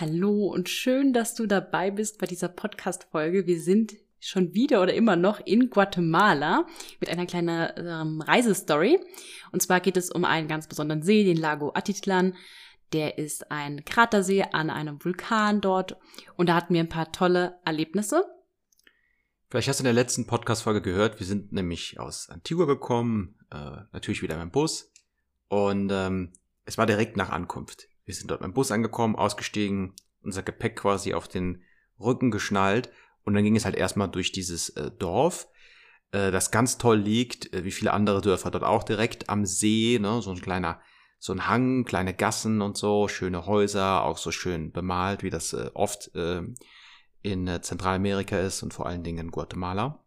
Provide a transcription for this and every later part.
Hallo und schön, dass du dabei bist bei dieser Podcast-Folge. Wir sind schon wieder oder immer noch in Guatemala mit einer kleinen ähm, Reisestory. Und zwar geht es um einen ganz besonderen See, den Lago Atitlan. Der ist ein Kratersee an einem Vulkan dort. Und da hatten wir ein paar tolle Erlebnisse. Vielleicht hast du in der letzten Podcast-Folge gehört, wir sind nämlich aus Antigua gekommen, äh, natürlich wieder mit dem Bus. Und ähm, es war direkt nach Ankunft. Wir sind dort mit dem Bus angekommen, ausgestiegen, unser Gepäck quasi auf den Rücken geschnallt und dann ging es halt erstmal durch dieses äh, Dorf, äh, das ganz toll liegt, äh, wie viele andere Dörfer dort auch direkt am See, ne, so ein kleiner, so ein Hang, kleine Gassen und so, schöne Häuser, auch so schön bemalt, wie das äh, oft äh, in äh, Zentralamerika ist und vor allen Dingen in Guatemala.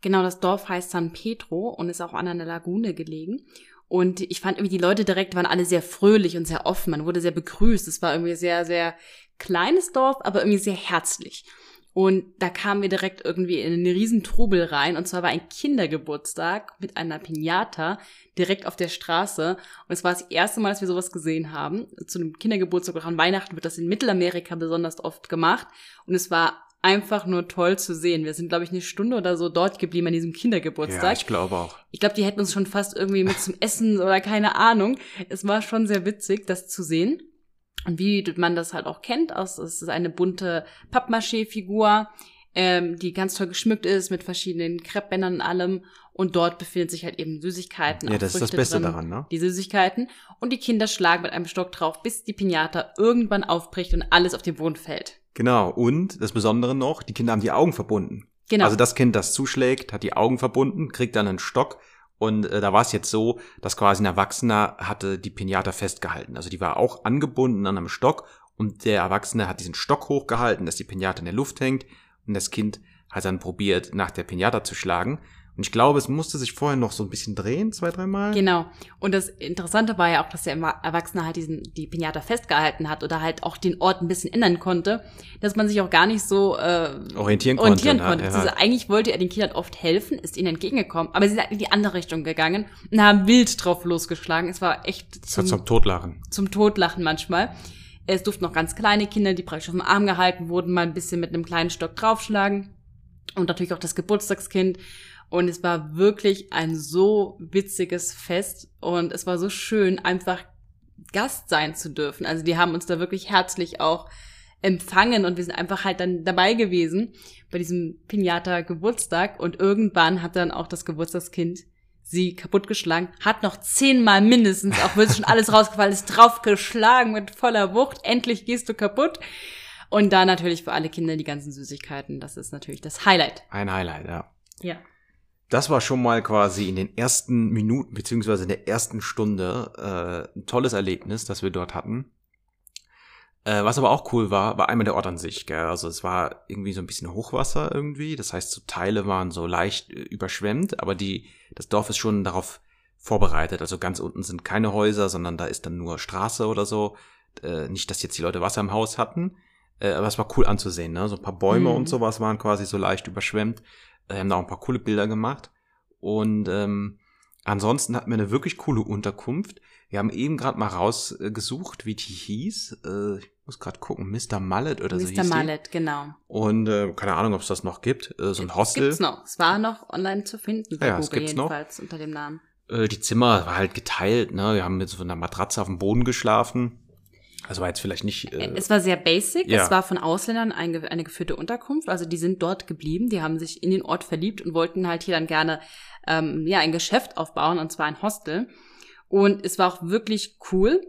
Genau, das Dorf heißt San Pedro und ist auch an einer Lagune gelegen. Und ich fand irgendwie, die Leute direkt waren alle sehr fröhlich und sehr offen. Man wurde sehr begrüßt. Es war irgendwie sehr, sehr kleines Dorf, aber irgendwie sehr herzlich. Und da kamen wir direkt irgendwie in einen riesen Trubel rein. Und zwar war ein Kindergeburtstag mit einer Pinata direkt auf der Straße. Und es war das erste Mal, dass wir sowas gesehen haben. Zu einem Kindergeburtstag oder an Weihnachten wird das in Mittelamerika besonders oft gemacht. Und es war einfach nur toll zu sehen. Wir sind, glaube ich, eine Stunde oder so dort geblieben an diesem Kindergeburtstag. Ja, ich glaube auch. Ich glaube, die hätten uns schon fast irgendwie mit zum Essen oder keine Ahnung. Es war schon sehr witzig, das zu sehen. Und wie man das halt auch kennt, aus, es ist eine bunte Pappmaché-Figur, ähm, die ganz toll geschmückt ist mit verschiedenen Kreppbändern und allem. Und dort befinden sich halt eben Süßigkeiten. Ja, das Früchte ist das Beste drin, daran, ne? Die Süßigkeiten. Und die Kinder schlagen mit einem Stock drauf, bis die Pinata irgendwann aufbricht und alles auf den Boden fällt. Genau. Und das Besondere noch, die Kinder haben die Augen verbunden. Genau. Also das Kind, das zuschlägt, hat die Augen verbunden, kriegt dann einen Stock und äh, da war es jetzt so, dass quasi ein Erwachsener hatte die Pinata festgehalten. Also die war auch angebunden an einem Stock und der Erwachsene hat diesen Stock hochgehalten, dass die Pinata in der Luft hängt und das Kind hat dann probiert, nach der Pinata zu schlagen. Und ich glaube, es musste sich vorher noch so ein bisschen drehen, zwei, dreimal. Genau. Und das Interessante war ja auch, dass der Erwachsene halt diesen, die Pinata festgehalten hat oder halt auch den Ort ein bisschen ändern konnte, dass man sich auch gar nicht so äh, orientieren, orientieren konnte. konnte. Ja. Also eigentlich wollte er den Kindern oft helfen, ist ihnen entgegengekommen, aber sie sind in die andere Richtung gegangen und haben wild drauf losgeschlagen. Es war echt zum, zum Totlachen. Zum Totlachen manchmal. Es durften noch ganz kleine Kinder, die praktisch auf dem Arm gehalten wurden, mal ein bisschen mit einem kleinen Stock draufschlagen. Und natürlich auch das Geburtstagskind. Und es war wirklich ein so witziges Fest und es war so schön, einfach Gast sein zu dürfen. Also die haben uns da wirklich herzlich auch empfangen und wir sind einfach halt dann dabei gewesen bei diesem Pinata Geburtstag und irgendwann hat dann auch das Geburtstagskind sie kaputtgeschlagen, hat noch zehnmal mindestens, auch wenn es schon alles rausgefallen ist, draufgeschlagen mit voller Wucht. Endlich gehst du kaputt. Und da natürlich für alle Kinder die ganzen Süßigkeiten. Das ist natürlich das Highlight. Ein Highlight, ja. Ja das war schon mal quasi in den ersten Minuten beziehungsweise in der ersten Stunde äh, ein tolles Erlebnis, das wir dort hatten. Äh, was aber auch cool war, war einmal der Ort an sich. Gell? Also es war irgendwie so ein bisschen Hochwasser irgendwie. Das heißt, so Teile waren so leicht äh, überschwemmt, aber die das Dorf ist schon darauf vorbereitet. Also ganz unten sind keine Häuser, sondern da ist dann nur Straße oder so. Äh, nicht, dass jetzt die Leute Wasser im Haus hatten, äh, aber es war cool anzusehen. Ne? So ein paar Bäume mhm. und sowas waren quasi so leicht überschwemmt. Wir haben da auch ein paar coole Bilder gemacht. Und ähm, ansonsten hatten wir eine wirklich coole Unterkunft. Wir haben eben gerade mal rausgesucht, wie die hieß. Äh, ich muss gerade gucken, Mr. Mallet oder Mr. so hieß Mr. Mallet, genau. Und äh, keine Ahnung, ob es das noch gibt. Äh, so ein Hostel. Gibt's noch. Es war noch online zu finden bei ja, Google es jedenfalls noch. unter dem Namen. Äh, die Zimmer war halt geteilt. Ne? Wir haben mit so einer Matratze auf dem Boden geschlafen. Also war jetzt vielleicht nicht. Äh, es war sehr basic. Ja. Es war von Ausländern eine, eine geführte Unterkunft. Also die sind dort geblieben. Die haben sich in den Ort verliebt und wollten halt hier dann gerne ähm, ja ein Geschäft aufbauen und zwar ein Hostel. Und es war auch wirklich cool.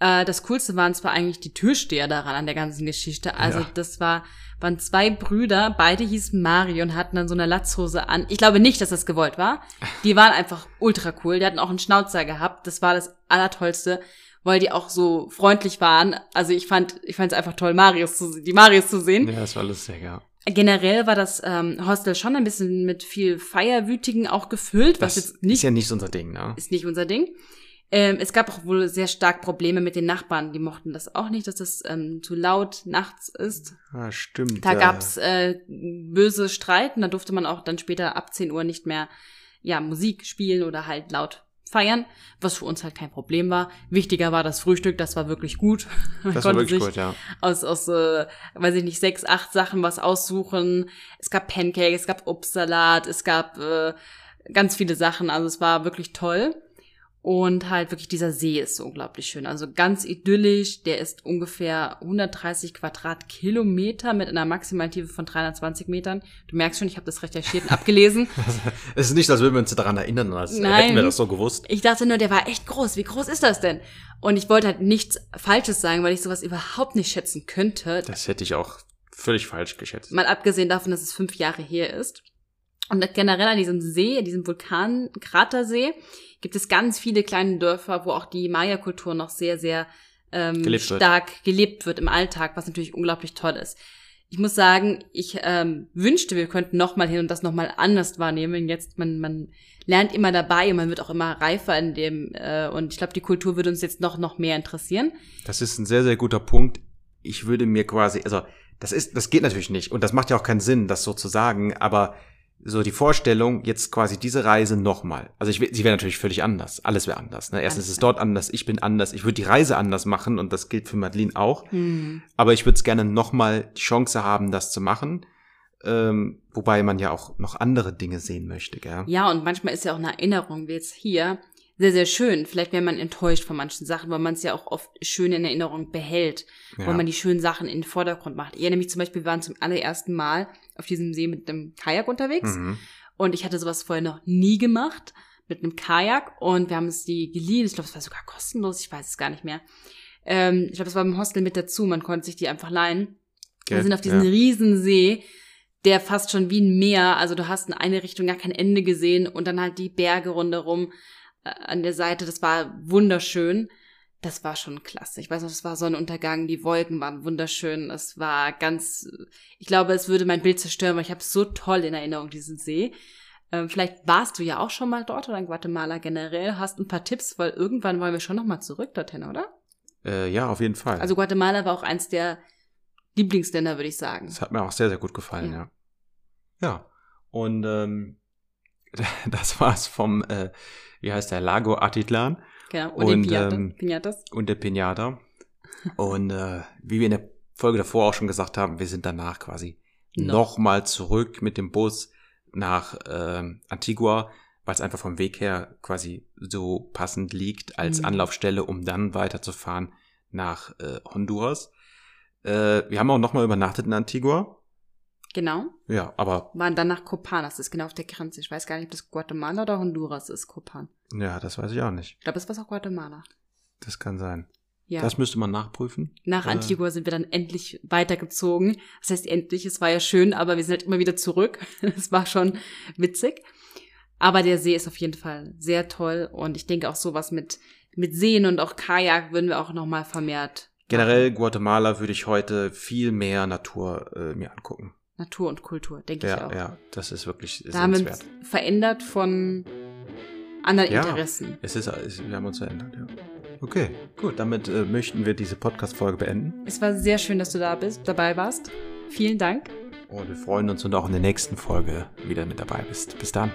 Äh, das Coolste waren zwar eigentlich die Türsteher daran an der ganzen Geschichte. Also ja. das war waren zwei Brüder, beide hießen Mario und hatten dann so eine Latzhose an. Ich glaube nicht, dass das gewollt war. Die waren einfach ultra cool. Die hatten auch einen Schnauzer gehabt. Das war das Allertollste weil die auch so freundlich waren. Also ich fand, ich fand es einfach toll, Marius zu, die Marius zu sehen. Ja, das war lustig, ja. Generell war das ähm, Hostel schon ein bisschen mit viel Feierwütigen auch gefüllt, was das jetzt nicht ist ja nicht unser Ding, ne? Ist nicht unser Ding. Ähm, es gab auch wohl sehr stark Probleme mit den Nachbarn. Die mochten das auch nicht, dass das ähm, zu laut nachts ist. Ah, stimmt. Da ja. gab's äh, böse Streit und da durfte man auch dann später ab 10 Uhr nicht mehr ja Musik spielen oder halt laut feiern, was für uns halt kein Problem war. Wichtiger war das Frühstück, das war wirklich gut. Man Das war konnte wirklich sich gut, ja. aus, aus äh, weiß ich nicht, sechs, acht Sachen was aussuchen. Es gab Pancake, es gab Obstsalat, es gab äh, ganz viele Sachen. Also es war wirklich toll. Und halt wirklich dieser See ist so unglaublich schön. Also ganz idyllisch. Der ist ungefähr 130 Quadratkilometer mit einer maximalen Tiefe von 320 Metern. Du merkst schon, ich habe das recherchiert und abgelesen. Es ist nicht, als würden wir uns daran erinnern, als Nein. hätten wir das so gewusst. Ich dachte nur, der war echt groß. Wie groß ist das denn? Und ich wollte halt nichts Falsches sagen, weil ich sowas überhaupt nicht schätzen könnte. Das hätte ich auch völlig falsch geschätzt. Mal abgesehen davon, dass es fünf Jahre her ist. Und generell an diesem See, diesem Vulkan-Kratersee, gibt es ganz viele kleine Dörfer, wo auch die Maya-Kultur noch sehr, sehr ähm, Gelebt wird. stark gelebt wird im Alltag, was natürlich unglaublich toll ist. Ich muss sagen, ich ähm, wünschte, wir könnten noch mal hin und das noch mal anders wahrnehmen. Jetzt man man lernt immer dabei und man wird auch immer reifer in dem äh, und ich glaube, die Kultur würde uns jetzt noch noch mehr interessieren. Das ist ein sehr, sehr guter Punkt. Ich würde mir quasi, also das ist, das geht natürlich nicht und das macht ja auch keinen Sinn, das so zu sagen, aber so die Vorstellung, jetzt quasi diese Reise nochmal. Also ich, sie wäre natürlich völlig anders. Alles wäre anders. Ne? Erstens Alles ist es dort anders, ich bin anders. Ich würde die Reise anders machen und das gilt für Madeline auch. Hm. Aber ich würde es gerne nochmal die Chance haben, das zu machen. Ähm, wobei man ja auch noch andere Dinge sehen möchte, gell? Ja, und manchmal ist ja auch eine Erinnerung, wie jetzt hier, sehr, sehr schön. Vielleicht wäre man enttäuscht von manchen Sachen, weil man es ja auch oft schön in Erinnerung behält, Ja. weil man die schönen Sachen in den Vordergrund macht. Ich erinnere mich zum Beispiel, wir waren zum allerersten Mal auf diesem See mit einem Kajak unterwegs Mhm. und ich hatte sowas vorher noch nie gemacht mit einem Kajak und wir haben es die geliehen. Ich glaube, es war sogar kostenlos, ich weiß es gar nicht mehr. Ähm, ich glaube, es war im Hostel mit dazu, man konnte sich die einfach leihen. Wir Gell? sind auf diesen ja. riesen See, der fast schon wie ein Meer, also du hast in eine Richtung gar kein Ende gesehen und dann halt die Berge rundherum an der Seite, das war wunderschön. Das war schon klasse. Ich weiß noch, es war Sonnenuntergang, die Wolken waren wunderschön. Es war ganz, ich glaube, es würde mein Bild zerstören, weil ich habe so toll in Erinnerung diesen See. Ähm, vielleicht warst du ja auch schon mal dort oder in Guatemala generell, hast ein paar Tipps, weil irgendwann wollen wir schon noch mal zurück dorthin, oder? Äh, ja, auf jeden Fall. Also Guatemala war auch eins der Lieblingsländer, würde ich sagen. Das hat mir auch sehr, sehr gut gefallen, Ja. ja. Ja. Und ähm, das war's vom, äh, wie heißt der, Lago Atitlan Genau. Und, Und, die Piñata, ähm, und der Pinata. und äh, wie wir in der Folge davor auch schon gesagt haben, wir sind danach quasi Noch. nochmal zurück mit dem Bus nach ähm, Antigua, weil es einfach vom Weg her quasi so passend liegt als Mhm. Anlaufstelle, um dann weiterzufahren nach äh, Honduras. Äh, wir haben auch nochmal übernachtet in Antigua. Genau. Ja, aber Waren dann nach Copan. Das ist genau auf der Grenze. Ich weiß gar nicht, ob das Guatemala oder Honduras ist, Copan. ja, das weiß ich auch nicht. Ich glaube, es war auch Guatemala. Das kann sein. Ja. Das müsste man nachprüfen. nach äh, Antigua sind wir dann endlich weitergezogen. Das heißt endlich, es war ja schön, aber wir sind halt immer wieder zurück. Das war schon witzig. Aber der See ist auf jeden Fall sehr toll und ich denke auch sowas mit, mit Seen und auch Kajak würden wir auch nochmal vermehrt Generell Guatemala würde ich heute viel mehr Natur äh, mir angucken. Natur und Kultur, denke ich Ja, auch. ja, das ist wirklich Da haben wir sehenswert. uns verändert von anderen Ja. Interessen. Es ist, es, wir haben uns verändert, ja. Okay, gut, damit äh, möchten wir diese Podcast-Folge beenden. Es war sehr schön, dass du da bist, dabei warst. Vielen Dank. Und wir freuen uns und auch in der nächsten Folge wieder mit dabei bist. Bis dann.